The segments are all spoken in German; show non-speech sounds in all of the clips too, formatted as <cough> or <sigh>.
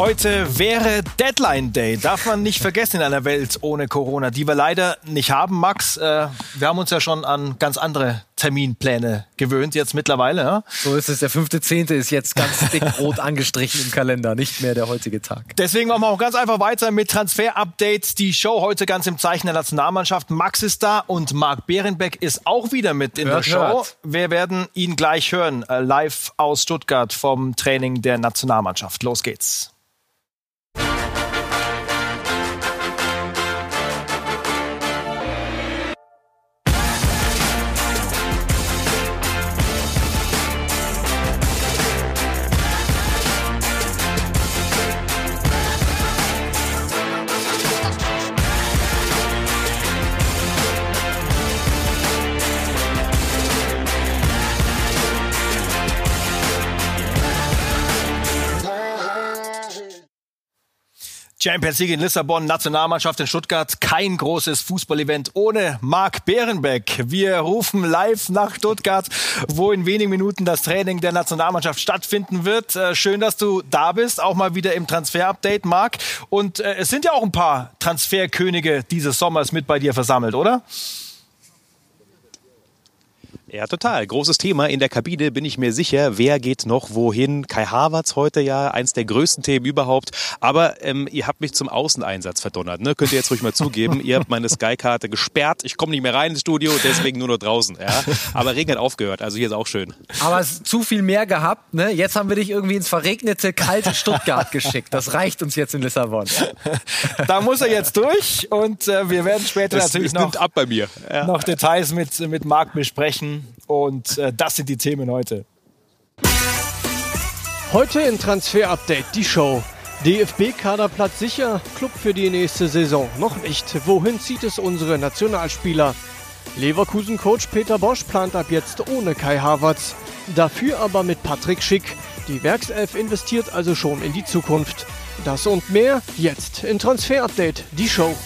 Heute wäre Deadline Day. Darf man nicht vergessen in einer Welt ohne Corona, die wir leider nicht haben, Max. Äh, wir haben uns ja schon an ganz andere Terminpläne gewöhnt, jetzt mittlerweile. Ja? So ist es. Der fünfte Zehnte ist jetzt ganz dick rot angestrichen im Kalender, nicht mehr der heutige Tag. Deswegen machen wir auch ganz einfach weiter mit Transfer-Updates. Die Show heute ganz im Zeichen der Nationalmannschaft. Max ist da und Marc Behrenbeck ist auch wieder mit in hört, der Show. Hört. Wir werden ihn gleich hören, äh, live aus Stuttgart vom Training der Nationalmannschaft. Los geht's. Champions League in Lissabon, Nationalmannschaft in Stuttgart. Kein großes Fußballevent ohne Marc Behrenbeck. Wir rufen live nach Stuttgart, wo in wenigen Minuten das Training der Nationalmannschaft stattfinden wird. Äh, schön, dass du da bist, auch mal wieder im Transfer-Update, Marc. Und äh, es sind ja auch ein paar Transferkönige dieses Sommers mit bei dir versammelt, oder? Ja, total. Großes Thema. In der Kabine bin ich mir sicher, wer geht noch wohin. Kai Havertz heute ja, eins der größten Themen überhaupt. Aber ähm, ihr habt mich zum Außeneinsatz verdonnert. Ne? Könnt ihr jetzt ruhig mal zugeben. ihr habt meine Sky-Karte gesperrt. Ich komme nicht mehr rein ins Studio, deswegen nur noch draußen. Ja? Aber Regen hat aufgehört, also hier ist auch schön. Aber es ist zu viel mehr gehabt. Ne? Jetzt haben wir dich irgendwie ins verregnete, kalte Stuttgart <laughs> geschickt. Das reicht uns jetzt in Lissabon. <laughs> da muss er jetzt durch und äh, wir werden später das, natürlich noch, ab bei mir. Ja. noch Details mit, mit Marc besprechen. Und äh, das sind die Themen heute. Heute in Transfer Update die Show. DFB-Kaderplatz sicher, Club für die nächste Saison noch nicht. Wohin zieht es unsere Nationalspieler? Leverkusen-Coach Peter Bosch plant ab jetzt ohne Kai Havertz. Dafür aber mit Patrick Schick. Die Werkself investiert also schon in die Zukunft. Das und mehr jetzt in Transfer Update, die Show.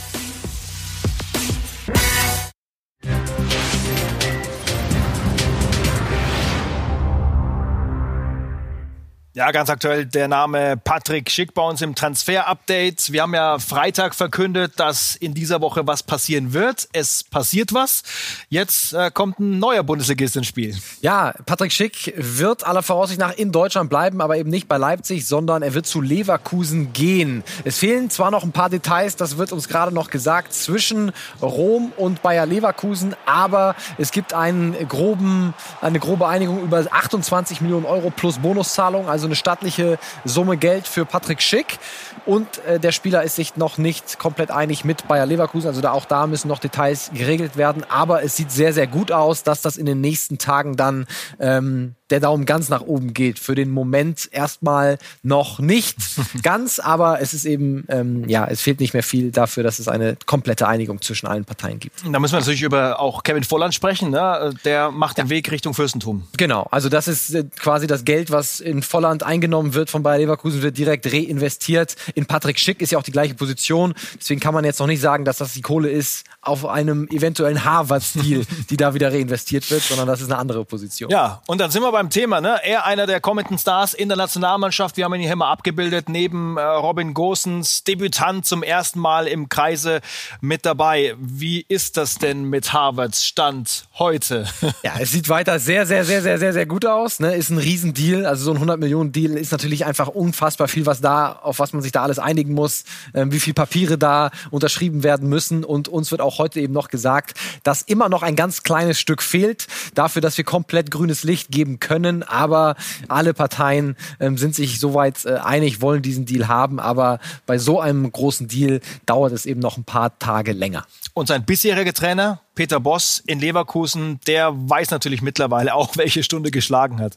Ja, ganz aktuell der Name Patrick Schick bei uns im Transfer-Update. Wir haben ja Freitag verkündet, dass in dieser Woche was passieren wird. Es passiert was. Jetzt äh, kommt ein neuer Bundesligist ins Spiel. Ja, Patrick Schick wird aller Voraussicht nach in Deutschland bleiben, aber eben nicht bei Leipzig, sondern er wird zu Leverkusen gehen. Es fehlen zwar noch ein paar Details, das wird uns gerade noch gesagt, zwischen Rom und Bayer Leverkusen, aber es gibt einen groben, eine grobe Einigung über 28 Millionen Euro plus Bonuszahlung. Also also eine stattliche Summe Geld für Patrick Schick. Und äh, der Spieler ist sich noch nicht komplett einig mit Bayer Leverkusen. Also da auch da müssen noch Details geregelt werden. Aber es sieht sehr, sehr gut aus, dass das in den nächsten Tagen dann ähm, der Daumen ganz nach oben geht. Für den Moment erstmal noch nicht <laughs> ganz, aber es ist eben, ähm, ja, es fehlt nicht mehr viel dafür, dass es eine komplette Einigung zwischen allen Parteien gibt. Da müssen wir natürlich über auch Kevin Volland sprechen. Ne? Der macht den ja. Weg Richtung Fürstentum. Genau, also das ist äh, quasi das Geld, was in Volland eingenommen wird von Bayer Leverkusen, wird direkt reinvestiert. In Patrick Schick ist ja auch die gleiche Position. Deswegen kann man jetzt noch nicht sagen, dass das die Kohle ist auf einem eventuellen Harvard-Stil, <laughs> die da wieder reinvestiert wird, sondern das ist eine andere Position. Ja, und dann sind wir beim Thema, ne? Er einer der kommenden Stars in der Nationalmannschaft. Wir haben ihn hier mal abgebildet, neben äh, Robin Gosens, Debütant zum ersten Mal im Kreise mit dabei. Wie ist das denn mit Harvards Stand heute? ja, es sieht weiter sehr, sehr, sehr, sehr, sehr, sehr gut aus. Ne? Ist ein Riesendeal. Also so ein 100 Millionen Deal ist natürlich einfach unfassbar viel, was da, auf was man sich da alles einigen muss, ähm, wie viel Papiere da unterschrieben werden müssen. Und uns wird auch heute eben noch gesagt, dass immer noch ein ganz kleines Stück fehlt dafür, dass wir komplett grünes Licht geben können aber alle Parteien ähm, sind sich soweit äh, einig, wollen diesen Deal haben, aber bei so einem großen Deal dauert es eben noch ein paar Tage länger. Und sein bisheriger Trainer, Peter Boss in Leverkusen, der weiß natürlich mittlerweile auch, <laughs> welche Stunde geschlagen hat.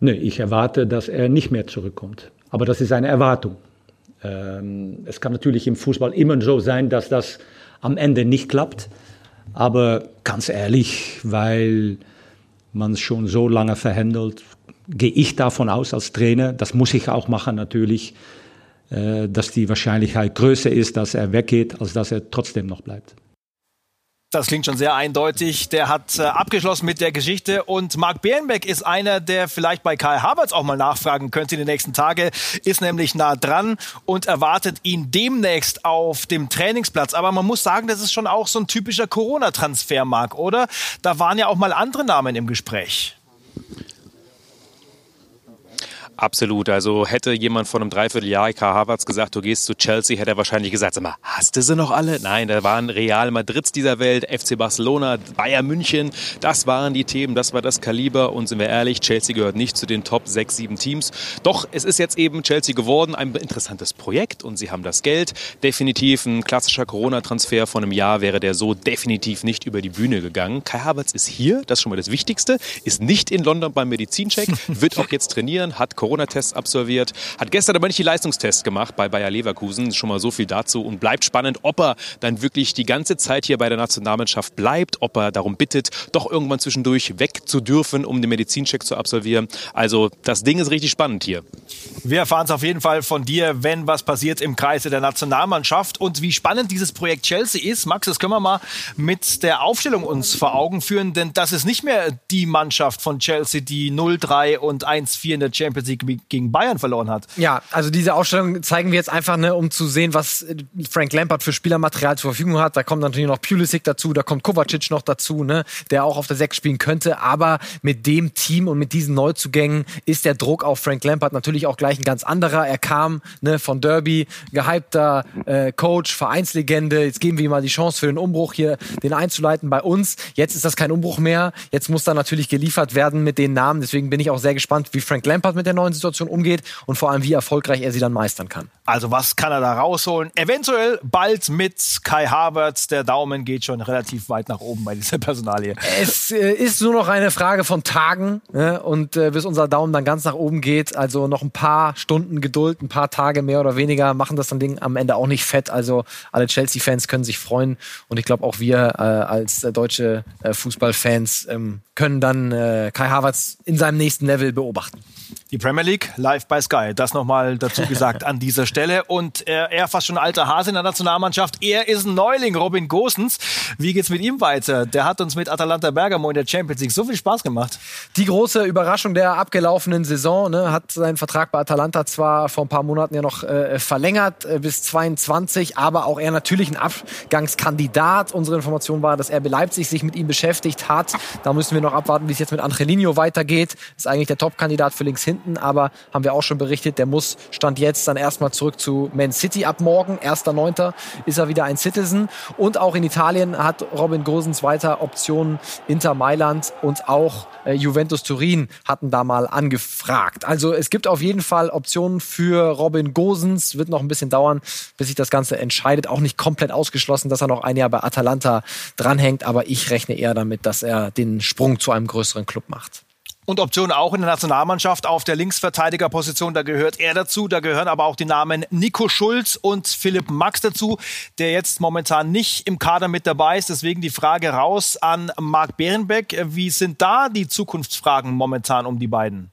Nee, ich erwarte, dass er nicht mehr zurückkommt. Aber das ist eine Erwartung. Ähm, es kann natürlich im Fußball immer so sein, dass das am Ende nicht klappt. Aber ganz ehrlich, weil man schon so lange verhandelt, gehe ich davon aus als Trainer, das muss ich auch machen natürlich, äh, dass die Wahrscheinlichkeit größer ist, dass er weggeht, als dass er trotzdem noch bleibt. Das klingt schon sehr eindeutig. Der hat äh, abgeschlossen mit der Geschichte und Marc Bärenbeck ist einer, der vielleicht bei Kai Havertz auch mal nachfragen könnte in den nächsten Tagen, ist nämlich nah dran und erwartet ihn demnächst auf dem Trainingsplatz. Aber man muss sagen, das ist schon auch so ein typischer Corona-Transfer, Marc, oder? Da waren ja auch mal andere Namen im Gespräch. Absolut. Also hätte jemand vor einem Dreivierteljahr K. Havertz gesagt, du gehst zu Chelsea, hätte er wahrscheinlich gesagt, sag mal, hast du sie noch alle? Nein, da waren Real Madrids dieser Welt, FC Barcelona, Bayern München. Das waren die Themen, das war das Kaliber. Und sind wir ehrlich, Chelsea gehört nicht zu den Top 6, 7 Teams. Doch es ist jetzt eben Chelsea geworden, ein interessantes Projekt und sie haben das Geld. Definitiv ein klassischer Corona-Transfer von einem Jahr wäre der so definitiv nicht über die Bühne gegangen. Kai Havertz ist hier, das ist schon mal das Wichtigste, ist nicht in London beim Medizincheck, <laughs> wird auch jetzt trainieren, hat Corona Corona-Tests absolviert, hat gestern aber nicht die Leistungstests gemacht bei Bayer Leverkusen. Schon mal so viel dazu und bleibt spannend, ob er dann wirklich die ganze Zeit hier bei der Nationalmannschaft bleibt, ob er darum bittet, doch irgendwann zwischendurch weg zu dürfen, um den Medizincheck zu absolvieren. Also das Ding ist richtig spannend hier. Wir erfahren es auf jeden Fall von dir, wenn was passiert im Kreise der Nationalmannschaft und wie spannend dieses Projekt Chelsea ist. Max, das können wir mal mit der Aufstellung uns vor Augen führen, denn das ist nicht mehr die Mannschaft von Chelsea, die 0-3 und 1-4 in der Champions League gegen Bayern verloren hat. Ja, also diese Ausstellung zeigen wir jetzt einfach, ne, um zu sehen, was Frank Lampard für Spielermaterial zur Verfügung hat. Da kommt natürlich noch Pulisic dazu, da kommt Kovacic noch dazu, ne, der auch auf der 6 spielen könnte. Aber mit dem Team und mit diesen Neuzugängen ist der Druck auf Frank Lampard natürlich auch gleich ein ganz anderer. Er kam ne, von Derby, gehypter äh, Coach, Vereinslegende. Jetzt geben wir ihm mal die Chance für den Umbruch hier, den einzuleiten bei uns. Jetzt ist das kein Umbruch mehr. Jetzt muss da natürlich geliefert werden mit den Namen. Deswegen bin ich auch sehr gespannt, wie Frank Lampard mit der neuen Situation umgeht und vor allem, wie erfolgreich er sie dann meistern kann. Also was kann er da rausholen? Eventuell bald mit Kai Havertz. Der Daumen geht schon relativ weit nach oben bei dieser Personalie. Es äh, ist nur noch eine Frage von Tagen ne? und äh, bis unser Daumen dann ganz nach oben geht. Also noch ein paar Stunden Geduld, ein paar Tage mehr oder weniger machen das dann Ding am Ende auch nicht fett. Also alle Chelsea-Fans können sich freuen und ich glaube auch wir äh, als äh, deutsche äh, Fußballfans ähm, können dann äh, Kai Havertz in seinem nächsten Level beobachten. Die Premier League live bei Sky. Das nochmal dazu <laughs> gesagt an dieser Stelle. Und er, er fast schon alter Hase in der Nationalmannschaft. Er ist ein Neuling, Robin Gosens. Wie geht's mit ihm weiter? Der hat uns mit Atalanta Bergamo in der Champions League so viel Spaß gemacht. Die große Überraschung der abgelaufenen Saison, ne, hat seinen Vertrag bei Atalanta zwar vor ein paar Monaten ja noch äh, verlängert äh, bis 22, aber auch er natürlich ein Abgangskandidat. Unsere Information war, dass RB Leipzig sich mit ihm beschäftigt hat. Da müssen wir noch abwarten, wie es jetzt mit Angelino weitergeht. Ist eigentlich der Top-Kandidat für links hinten, aber haben wir auch schon berichtet, der muss Stand jetzt dann erstmal zurück zu Man City ab morgen. 1.9. ist er wieder ein Citizen. Und auch in Italien hat Robin Gosens weiter Optionen. Inter Mailand und auch äh, Juventus Turin hatten da mal angefragt. Also es gibt auf jeden Fall Optionen für Robin Gosens. Wird noch ein bisschen dauern, bis sich das Ganze entscheidet. Auch nicht komplett ausgeschlossen, dass er noch ein Jahr bei Atalanta dranhängt. Aber ich rechne eher damit, dass er den Sprung zu einem größeren Club macht und Optionen auch in der Nationalmannschaft auf der Linksverteidigerposition. Da gehört er dazu. Da gehören aber auch die Namen Nico Schulz und Philipp Max dazu, der jetzt momentan nicht im Kader mit dabei ist. Deswegen die Frage raus an Marc Behrenbeck. Wie sind da die Zukunftsfragen momentan um die beiden?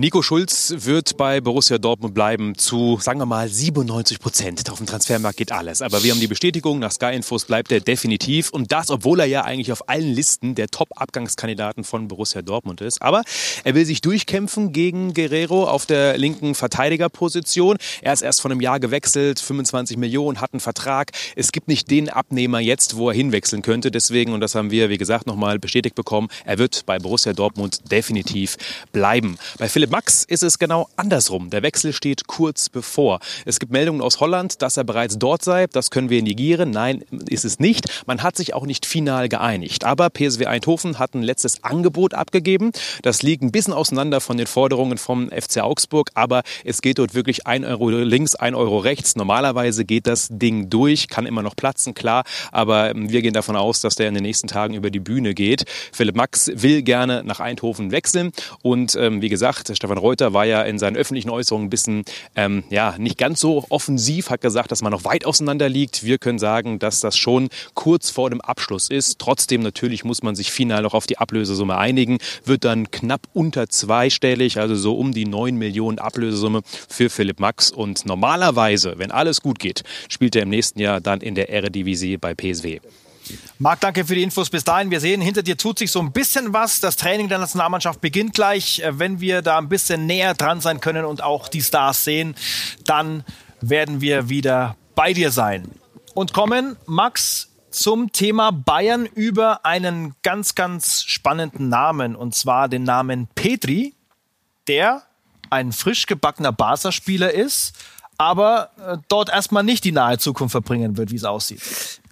Nico Schulz wird bei Borussia Dortmund bleiben zu, sagen wir mal, 97 Prozent. Auf dem Transfermarkt geht alles. Aber wir haben die Bestätigung, nach Sky Infos bleibt er definitiv. Und das, obwohl er ja eigentlich auf allen Listen der Top-Abgangskandidaten von Borussia Dortmund ist. Aber er will sich durchkämpfen gegen Guerrero auf der linken Verteidigerposition. Er ist erst vor einem Jahr gewechselt, 25 Millionen, hat einen Vertrag. Es gibt nicht den Abnehmer jetzt, wo er hinwechseln könnte. Deswegen, und das haben wir, wie gesagt, nochmal bestätigt bekommen, er wird bei Borussia Dortmund definitiv bleiben. Bei Philipp Max ist es genau andersrum. Der Wechsel steht kurz bevor. Es gibt Meldungen aus Holland, dass er bereits dort sei. Das können wir negieren. Nein, ist es nicht. Man hat sich auch nicht final geeinigt. Aber PSW Eindhoven hat ein letztes Angebot abgegeben. Das liegt ein bisschen auseinander von den Forderungen vom FC Augsburg. Aber es geht dort wirklich ein Euro links, ein Euro rechts. Normalerweise geht das Ding durch, kann immer noch platzen, klar. Aber wir gehen davon aus, dass der in den nächsten Tagen über die Bühne geht. Philipp Max will gerne nach Eindhoven wechseln. Und ähm, wie gesagt, Stefan Reuter war ja in seinen öffentlichen Äußerungen ein bisschen ähm, ja, nicht ganz so offensiv, hat gesagt, dass man noch weit auseinander liegt. Wir können sagen, dass das schon kurz vor dem Abschluss ist. Trotzdem natürlich muss man sich final noch auf die Ablösesumme einigen. Wird dann knapp unter zweistellig, also so um die 9 Millionen Ablösesumme für Philipp Max. Und normalerweise, wenn alles gut geht, spielt er im nächsten Jahr dann in der Eredivisie bei PSW. Marc, danke für die Infos bis dahin. Wir sehen, hinter dir tut sich so ein bisschen was. Das Training der Nationalmannschaft beginnt gleich. Äh, wenn wir da ein bisschen näher dran sein können und auch die Stars sehen, dann werden wir wieder bei dir sein. Und kommen, Max, zum Thema Bayern über einen ganz, ganz spannenden Namen. Und zwar den Namen Petri, der ein frisch gebackener Barca-Spieler ist, aber äh, dort erstmal nicht die nahe Zukunft verbringen wird, wie es aussieht.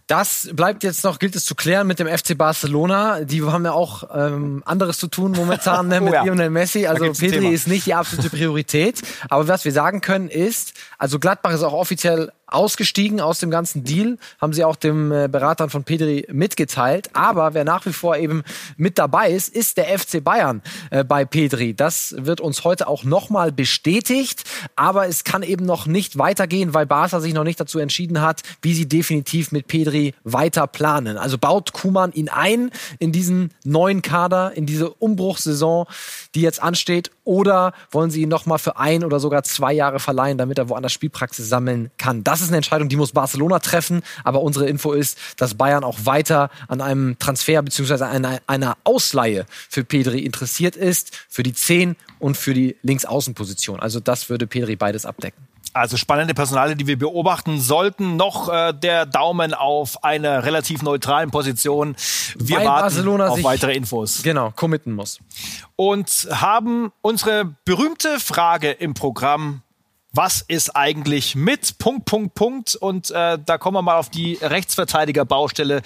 Das bleibt jetzt noch, gilt es zu klären mit dem FC Barcelona. Die haben ja auch ähm, anderes zu tun momentan <laughs> ne, mit oh ja. Lionel Messi. Also Pedri ist nicht die absolute Priorität. Aber was wir sagen können ist, also Gladbach ist auch offiziell ausgestiegen aus dem ganzen Deal, haben sie auch dem äh, Beratern von Pedri mitgeteilt. Aber wer nach wie vor eben mit dabei ist, ist der FC Bayern äh, bei Pedri. Das wird uns heute auch nochmal bestätigt. Aber es kann eben noch nicht weitergehen, weil Barca sich noch nicht dazu entschieden hat, wie sie definitiv mit Pedri weiter planen. Also baut Kuman ihn ein in diesen neuen Kader, in diese Umbruchssaison, die jetzt ansteht, oder wollen sie ihn nochmal für ein oder sogar zwei Jahre verleihen, damit er woanders Spielpraxis sammeln kann? Das ist eine Entscheidung, die muss Barcelona treffen. Aber unsere Info ist, dass Bayern auch weiter an einem Transfer bzw. Einer, einer Ausleihe für Pedri interessiert ist, für die 10 und für die Linksaußenposition. Also das würde Pedri beides abdecken. Also spannende Personale, die wir beobachten sollten. Noch äh, der Daumen auf einer relativ neutralen Position. Wir Weil warten Barcelona auf weitere Infos. Genau, committen muss. Und haben unsere berühmte Frage im Programm was ist eigentlich mit Punkt, Punkt, Punkt. Und äh, da kommen wir mal auf die Rechtsverteidigerbaustelle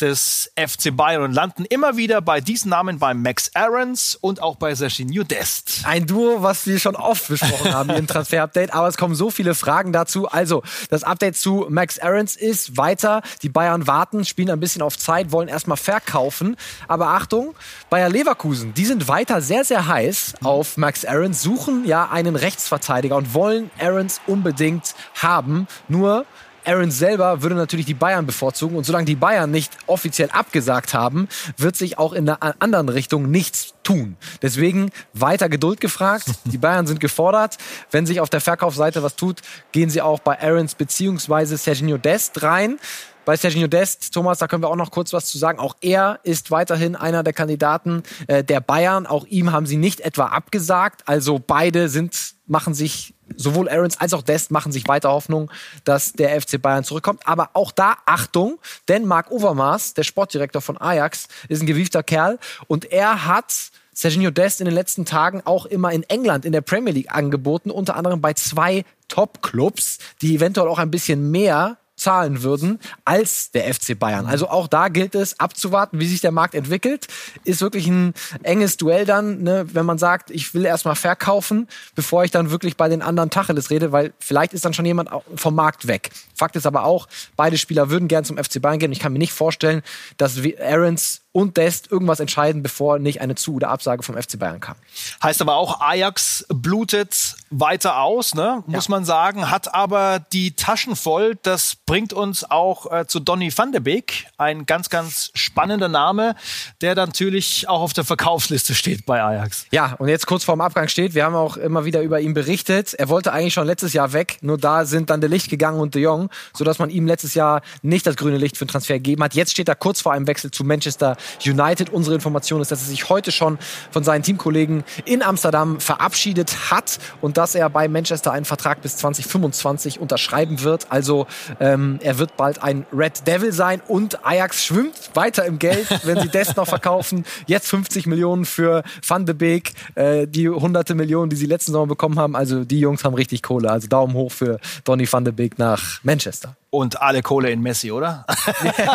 des FC Bayern und landen immer wieder bei diesen Namen bei Max Aarons und auch bei Serginho Dest. Ein Duo, was wir schon oft besprochen haben im Transfer-Update, aber es kommen so viele Fragen dazu. Also, das Update zu Max Aarons ist weiter. Die Bayern warten, spielen ein bisschen auf Zeit, wollen erstmal verkaufen. Aber Achtung, Bayer Leverkusen, die sind weiter sehr, sehr heiß auf Max Aarons, suchen ja einen Rechtsverteidiger und wollen Aarons unbedingt haben. Nur Aaron selber würde natürlich die Bayern bevorzugen. Und solange die Bayern nicht offiziell abgesagt haben, wird sich auch in einer anderen Richtung nichts tun. Deswegen weiter Geduld gefragt. <laughs> Die Bayern sind gefordert. Wenn sich auf der Verkaufsseite was tut, gehen sie auch bei Aarons beziehungsweise Serginho Dest rein. Bei Serginho Dest, Thomas, da können wir auch noch kurz was zu sagen. Auch er ist weiterhin einer der Kandidaten äh, der Bayern. Auch ihm haben sie nicht etwa abgesagt. Also beide sind machen sich sowohl Aarons als auch Dest machen sich weiter Hoffnung, dass der FC Bayern zurückkommt. Aber auch da Achtung, denn Marc Overmars, der Sportdirektor von Ajax, ist ein gewiefter Kerl und er hat Serginho Dest in den letzten Tagen auch immer in England in der Premier League angeboten, unter anderem bei zwei Top-Clubs, die eventuell auch ein bisschen mehr zahlen würden als der FC Bayern. Also auch da gilt es abzuwarten, wie sich der Markt entwickelt. Ist wirklich ein enges Duell dann, ne, wenn man sagt, ich will erstmal verkaufen, bevor ich dann wirklich bei den anderen Tacheles rede, weil vielleicht ist dann schon jemand vom Markt weg. Fakt ist aber auch, beide Spieler würden gern zum FC Bayern gehen. Ich kann mir nicht vorstellen, dass Aarons und Dest irgendwas entscheiden, bevor nicht eine Zu- oder Absage vom FC Bayern kam. Heißt aber auch, Ajax blutet weiter aus, ne? muss ja. man sagen, hat aber die Taschen voll. Das bringt uns auch äh, zu Donny van de Beek, ein ganz, ganz spannender Name, der natürlich auch auf der Verkaufsliste steht bei Ajax. Ja, und jetzt kurz vorm Abgang steht, wir haben auch immer wieder über ihn berichtet. Er wollte eigentlich schon letztes Jahr weg, nur da sind dann der Licht gegangen und de Jong, sodass man ihm letztes Jahr nicht das grüne Licht für den Transfer gegeben hat. Jetzt steht er kurz vor einem Wechsel zu Manchester United. Unsere Information ist, dass er sich heute schon von seinen Teamkollegen in Amsterdam verabschiedet hat und dass er bei Manchester einen Vertrag bis 2025 unterschreiben wird. Also ähm, er wird bald ein Red Devil sein und Ajax schwimmt weiter im Geld, wenn sie das noch verkaufen. Jetzt 50 Millionen für Van de Beek, äh, die hunderte Millionen, die sie letzten Sommer bekommen haben. Also die Jungs haben richtig Kohle. Also Daumen hoch für Donny van de Beek nach Manchester. Und alle Kohle in Messi, oder?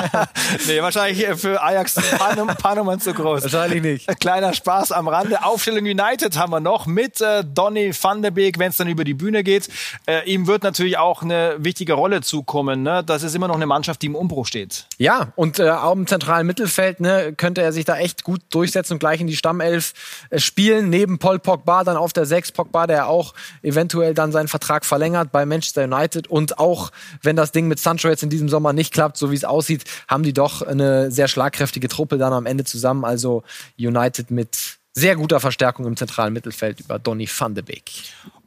<laughs> nee, wahrscheinlich für Ajax ein paar Nummern zu groß. Wahrscheinlich nicht. Kleiner Spaß am Rande. Aufstellung United haben wir noch mit äh, Donny van der Beek, wenn es dann über die Bühne geht. Äh, ihm wird natürlich auch eine wichtige Rolle zukommen. Ne? Das ist immer noch eine Mannschaft, die im Umbruch steht. Ja, und äh, auch im zentralen Mittelfeld ne, könnte er sich da echt gut durchsetzen und gleich in die Stammelf äh, spielen. Neben Paul Pogba dann auf der 6. Pogba, der auch eventuell dann seinen Vertrag verlängert bei Manchester United. Und auch wenn das Ding mit Sancho jetzt in diesem Sommer nicht klappt, so wie es aussieht, haben die doch eine sehr schlagkräftige Truppe dann am Ende zusammen. Also United mit sehr guter Verstärkung im zentralen Mittelfeld über Donny van de Beek.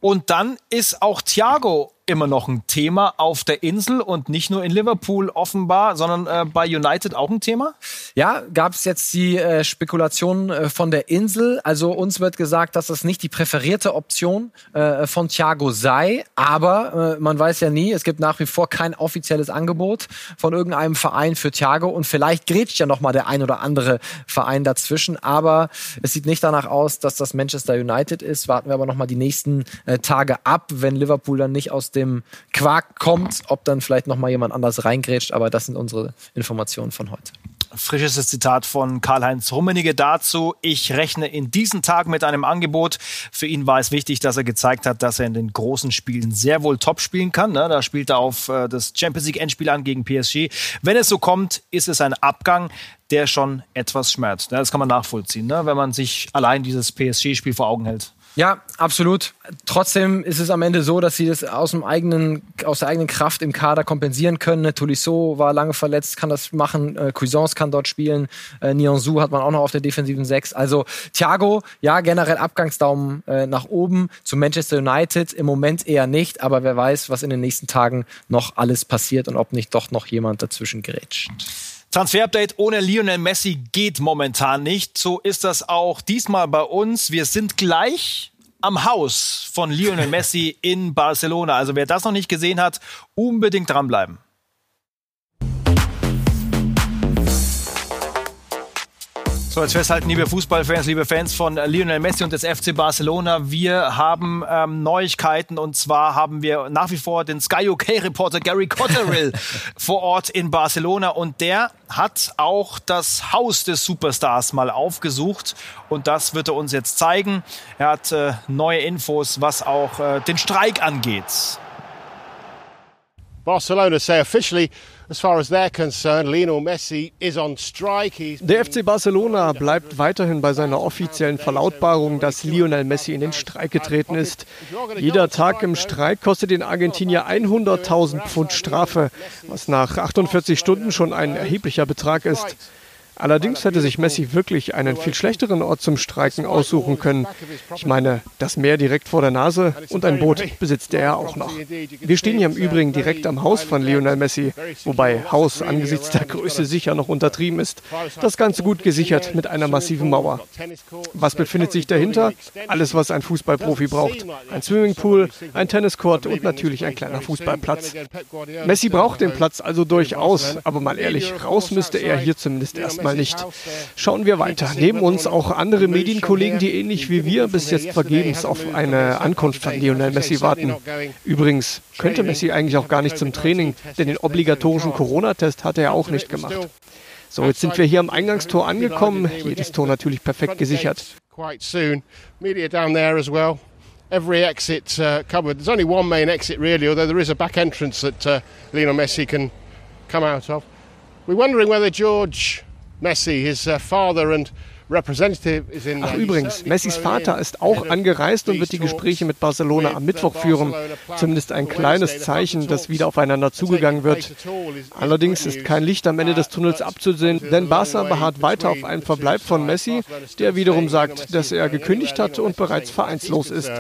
Und dann ist auch Thiago immer noch ein Thema auf der Insel und nicht nur in Liverpool offenbar, sondern äh, bei United auch ein Thema? Ja, gab es jetzt die äh, Spekulation äh, von der Insel. Also uns wird gesagt, dass das nicht die präferierte Option äh, von Thiago sei, aber äh, man weiß ja nie, es gibt nach wie vor kein offizielles Angebot von irgendeinem Verein für Thiago und vielleicht grätscht ja noch mal der ein oder andere Verein dazwischen, aber es sieht nicht danach aus, dass das Manchester United ist. Warten wir aber noch mal die nächsten äh, Tage ab, wenn Liverpool dann nicht aus dem Quark kommt, ob dann vielleicht noch mal jemand anders reingrätscht. Aber das sind unsere Informationen von heute. Frisches Zitat von Karl-Heinz Rummenigge dazu. Ich rechne in diesen Tagen mit einem Angebot. Für ihn war es wichtig, dass er gezeigt hat, dass er in den großen Spielen sehr wohl top spielen kann. Ne? Da spielt er auf äh, das Champions League Endspiel an gegen PSG. Wenn es so kommt, ist es ein Abgang, der schon etwas schmerzt. Das kann man nachvollziehen, ne? wenn man sich allein dieses PSG-Spiel vor Augen hält. Ja, absolut. Trotzdem ist es am Ende so, dass sie das aus dem eigenen, aus der eigenen Kraft im Kader kompensieren können. Ne, Tolisso war lange verletzt, kann das machen. Äh, Cuisance kann dort spielen. Äh, Nyonsu hat man auch noch auf der defensiven Sechs. Also Thiago, ja, generell Abgangsdaumen äh, nach oben. Zu Manchester United im Moment eher nicht, aber wer weiß, was in den nächsten Tagen noch alles passiert und ob nicht doch noch jemand dazwischen gerätscht. Transfer-Update ohne Lionel Messi geht momentan nicht. So ist das auch diesmal bei uns. Wir sind gleich am Haus von Lionel Messi in Barcelona. Also wer das noch nicht gesehen hat, unbedingt dranbleiben. So, jetzt festhalten, liebe Fußballfans, liebe Fans von Lionel Messi und des FC Barcelona. Wir haben ähm, Neuigkeiten und zwar haben wir nach wie vor den Sky UK-Reporter Gary Cotterill <laughs> vor Ort in Barcelona und der hat auch das Haus des Superstars mal aufgesucht und das wird er uns jetzt zeigen. Er hat äh, neue Infos, was auch äh, den Streik angeht. Barcelona say officially Der FC Barcelona bleibt weiterhin bei seiner offiziellen Verlautbarung, dass Lionel Messi in den Streik getreten ist. Jeder Tag im Streik kostet den Argentinier 100.000 Pfund Strafe, was nach 48 Stunden schon ein erheblicher Betrag ist. Allerdings hätte sich Messi wirklich einen viel schlechteren Ort zum Streiken aussuchen können. Ich meine, das Meer direkt vor der Nase und ein Boot besitzt er auch noch. Wir stehen hier im Übrigen direkt am Haus von Lionel Messi, wobei Haus angesichts der Größe sicher noch untertrieben ist. Das Ganze gut gesichert mit einer massiven Mauer. Was befindet sich dahinter? Alles, was ein Fußballprofi braucht. Ein Swimmingpool, ein Tenniscourt und natürlich ein kleiner Fußballplatz. Messi braucht den Platz also durchaus, aber mal ehrlich, raus müsste er hier zumindest erst erstmal nicht. Schauen wir weiter. Neben uns auch andere Medienkollegen, die ähnlich wie wir bis jetzt vergebens auf eine Ankunft von Lionel Messi warten. Übrigens könnte Messi eigentlich auch gar nicht zum Training, denn den obligatorischen Corona-Test hat er auch nicht gemacht. So, jetzt sind wir hier am Eingangstor angekommen. Jedes Tor natürlich perfekt gesichert. every exit uh, covered. There's only one main exit really, although there is a back entrance that uh, Lionel Messi can come out of. We're wondering whether George Messi, his uh, father and Ach übrigens, Messis Vater ist auch angereist und wird die Gespräche mit Barcelona am Mittwoch führen. Zumindest ein kleines Zeichen, dass wieder aufeinander zugegangen wird. Allerdings ist kein Licht am Ende des Tunnels abzusehen, denn Barca beharrt weiter auf einen Verbleib von Messi, der wiederum sagt, dass er gekündigt hat und bereits vereinslos ist.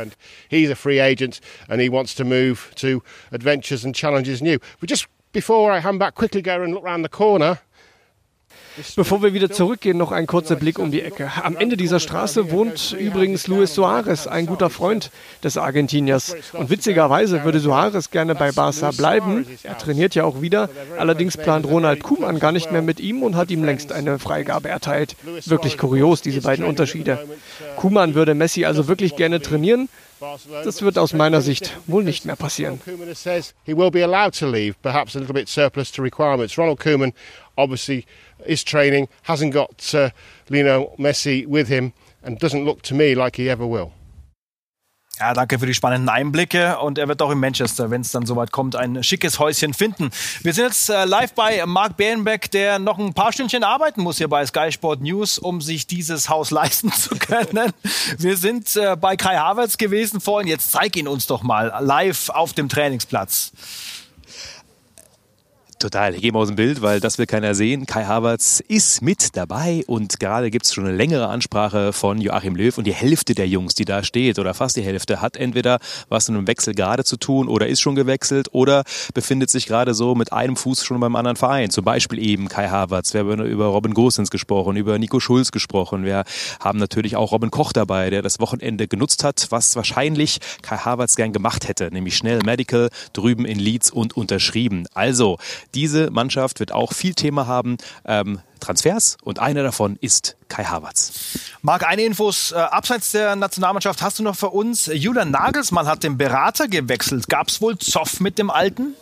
He's a free agent and he wants to move to adventures and challenges new. But just before I hand back, quickly go and look around the corner. Bevor wir wieder zurückgehen, noch ein kurzer Blick um die Ecke. Am Ende dieser Straße wohnt übrigens Luis Suarez, ein guter Freund des Argentiniers. Und witzigerweise würde Suarez gerne bei Barca bleiben. Er trainiert ja auch wieder. Allerdings plant Ronald Koeman gar nicht mehr mit ihm und hat ihm längst eine Freigabe erteilt. Wirklich kurios, diese beiden Unterschiede. Koeman würde Messi also wirklich gerne trainieren. Das wird aus meiner Sicht wohl nicht mehr passieren. He will be allowed to leave, perhaps a little bit surplus to requirements. Ronald Koeman obviously is training, hasn't got uh, Lionel Messi with him, and doesn't look to me like he ever will. Ja, danke für die spannenden Einblicke und er wird auch in Manchester, wenn es dann soweit kommt, ein schickes Häuschen finden. Wir sind jetzt äh, live bei Marc Bärenbeck, der noch ein paar Stündchen arbeiten muss hier bei Sky Sport News, um sich dieses Haus <laughs> leisten zu können. Wir sind äh, bei Kai Havertz gewesen vorhin. Jetzt zeig ihn uns doch mal live auf dem Trainingsplatz. Total. Ich gehe mal aus dem Bild, weil das will keiner sehen. Kai Havertz ist mit dabei und gerade gibt es schon eine längere Ansprache von Joachim Löw und die Hälfte der Jungs, die da steht oder fast die Hälfte, hat entweder was mit einem Wechsel gerade zu tun oder ist schon gewechselt oder befindet sich gerade so mit einem Fuß schon beim anderen Verein. Zum Beispiel eben Kai Havertz. Wir haben über Robin Gosens gesprochen, über Nico Schulz gesprochen. Wir haben natürlich auch Robin Koch dabei, der das Wochenende genutzt hat, was wahrscheinlich Kai Havertz gern gemacht hätte, nämlich schnell Medical drüben in Leeds und unterschrieben. Also, diese Mannschaft wird auch viel Thema haben. Ähm, Transfers und einer davon ist Kai Havertz. Marc, eine Infos äh, abseits der Nationalmannschaft hast du noch für uns. Julian Nagelsmann hat den Berater gewechselt. Gab es wohl Zoff mit dem Alten?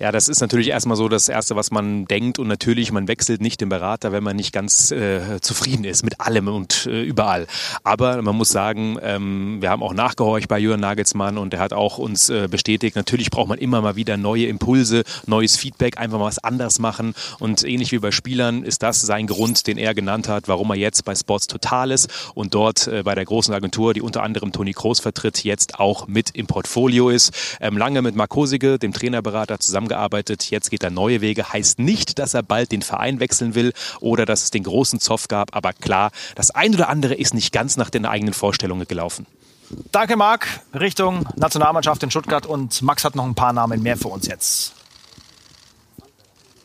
Ja, das ist natürlich erstmal so das Erste, was man denkt. Und natürlich, man wechselt nicht den Berater, wenn man nicht ganz äh, zufrieden ist mit allem und äh, überall. Aber man muss sagen, ähm, wir haben auch nachgehorcht bei Jürgen Nagelsmann und er hat auch uns äh, bestätigt, natürlich braucht man immer mal wieder neue Impulse, neues Feedback, einfach mal was anders machen. Und ähnlich wie bei Spielern ist das sein Grund, den er genannt hat, warum er jetzt bei Sports Total ist und dort äh, bei der großen Agentur, die unter anderem Toni Kroos vertritt, jetzt auch mit im Portfolio ist. Ähm, lange mit Marc Kosige, dem Trainerberater, zusammen zusammengearbeitet. Jetzt geht er neue Wege. Heißt nicht, dass er bald den Verein wechseln will oder dass es den großen Zoff gab. Aber klar, das ein oder andere ist nicht ganz nach den eigenen Vorstellungen gelaufen. Danke, Marc. Richtung Nationalmannschaft in Stuttgart. Und Max hat noch ein paar Namen mehr für uns jetzt.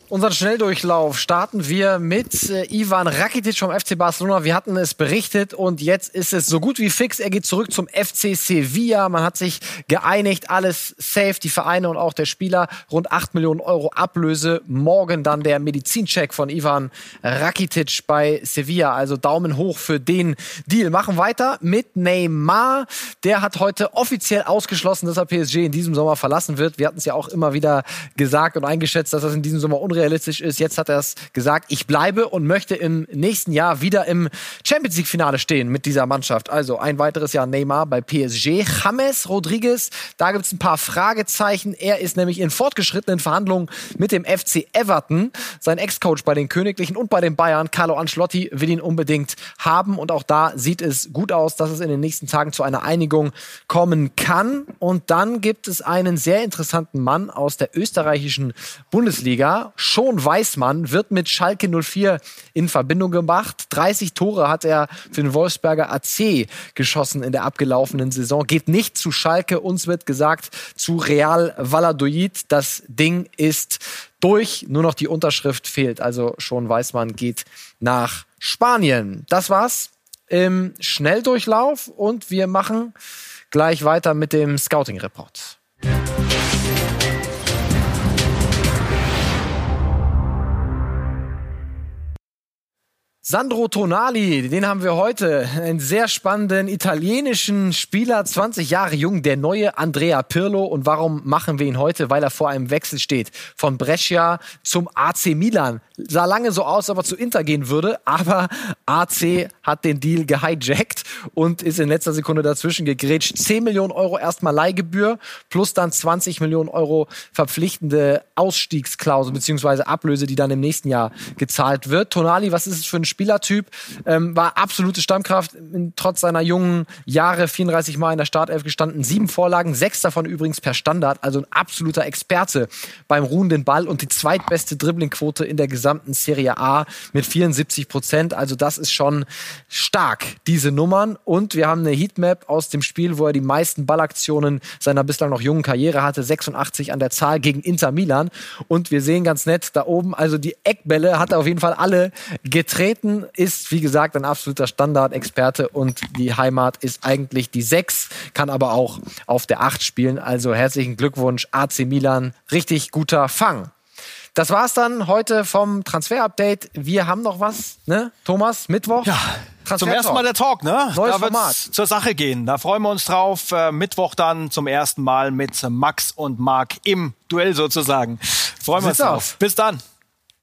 Unseren Schnelldurchlauf starten wir mit äh, Ivan Rakitic vom FC Barcelona. Wir hatten es berichtet und jetzt ist es so gut wie fix. Er geht zurück zum FC Sevilla. Man hat sich geeinigt, alles safe, die Vereine und auch der Spieler. Rund 8 Millionen Euro Ablöse. Morgen dann der Medizincheck von Ivan Rakitic bei Sevilla. Also Daumen hoch für den Deal. Machen weiter mit Neymar. Der hat heute offiziell ausgeschlossen, dass er PSG in diesem Sommer verlassen wird. Wir hatten es ja auch immer wieder gesagt und eingeschätzt, dass das in diesem Sommer unrealistisch ist. Jetzt hat er es gesagt, ich bleibe und möchte im nächsten Jahr wieder im Champions League Finale stehen mit dieser Mannschaft. Also ein weiteres Jahr Neymar bei PSG. James Rodriguez, da gibt es ein paar Fragezeichen. Er ist nämlich in fortgeschrittenen Verhandlungen mit dem FC Everton. Sein Ex-Coach bei den Königlichen und bei den Bayern, Carlo Ancelotti, will ihn unbedingt haben. Und auch da sieht es gut aus, dass es in den nächsten Tagen zu einer Einigung kommen kann. Und dann gibt es einen sehr interessanten Mann aus der österreichischen Bundesliga, schon Weißmann wird mit Schalke 04 in Verbindung gemacht. 30 Tore hat er für den Wolfsberger AC geschossen in der abgelaufenen Saison. Geht nicht zu Schalke. Uns wird gesagt, zu Real Valladolid. Das Ding ist durch. Nur noch die Unterschrift fehlt. Also schon Weißmann geht nach Spanien. Das war's im Schnelldurchlauf und wir machen gleich weiter mit dem Scouting-Report. Sandro Tonali, den haben wir heute. Einen sehr spannenden italienischen Spieler, 20 Jahre jung, der neue Andrea Pirlo. Und warum machen wir ihn heute? Weil er vor einem Wechsel steht. Von Brescia zum AC Milan. Sah lange so aus, ob er zu Inter gehen würde. Aber AC hat den Deal gehijackt und ist in letzter Sekunde dazwischen gegrätscht. 10 Millionen Euro erstmal Leihgebühr plus dann 20 Millionen Euro verpflichtende Ausstiegsklausel beziehungsweise Ablöse, die dann im nächsten Jahr gezahlt wird. Tonali, was ist es für ein Spielertyp, ähm, war absolute Stammkraft, trotz seiner jungen Jahre, 34 Mal in der Startelf gestanden, sieben Vorlagen, sechs davon übrigens per Standard, also ein absoluter Experte beim ruhenden Ball und die zweitbeste Dribblingquote in der gesamten Serie A mit 74 Prozent. Also das ist schon stark, diese Nummern. Und wir haben eine Heatmap aus dem Spiel, wo er die meisten Ballaktionen seiner bislang noch jungen Karriere hatte, 86 an der Zahl gegen Inter Milan. Und wir sehen ganz nett da oben, also die Eckbälle hat er auf jeden Fall alle getreten, ist wie gesagt ein absoluter Standardexperte und die Heimat ist eigentlich die 6, kann aber auch auf der 8 spielen. Also herzlichen Glückwunsch, AC Milan, richtig guter Fang. Das war's dann heute vom Transfer-Update. Wir haben noch was, ne? Thomas, Mittwoch? Ja. Zum ersten Mal der Talk, ne? Neues da wird's Format. zur Sache gehen. Da freuen wir uns drauf. Äh, Mittwoch dann zum ersten Mal mit Max und Marc im Duell sozusagen. Freuen wir uns drauf. aus. Bis dann.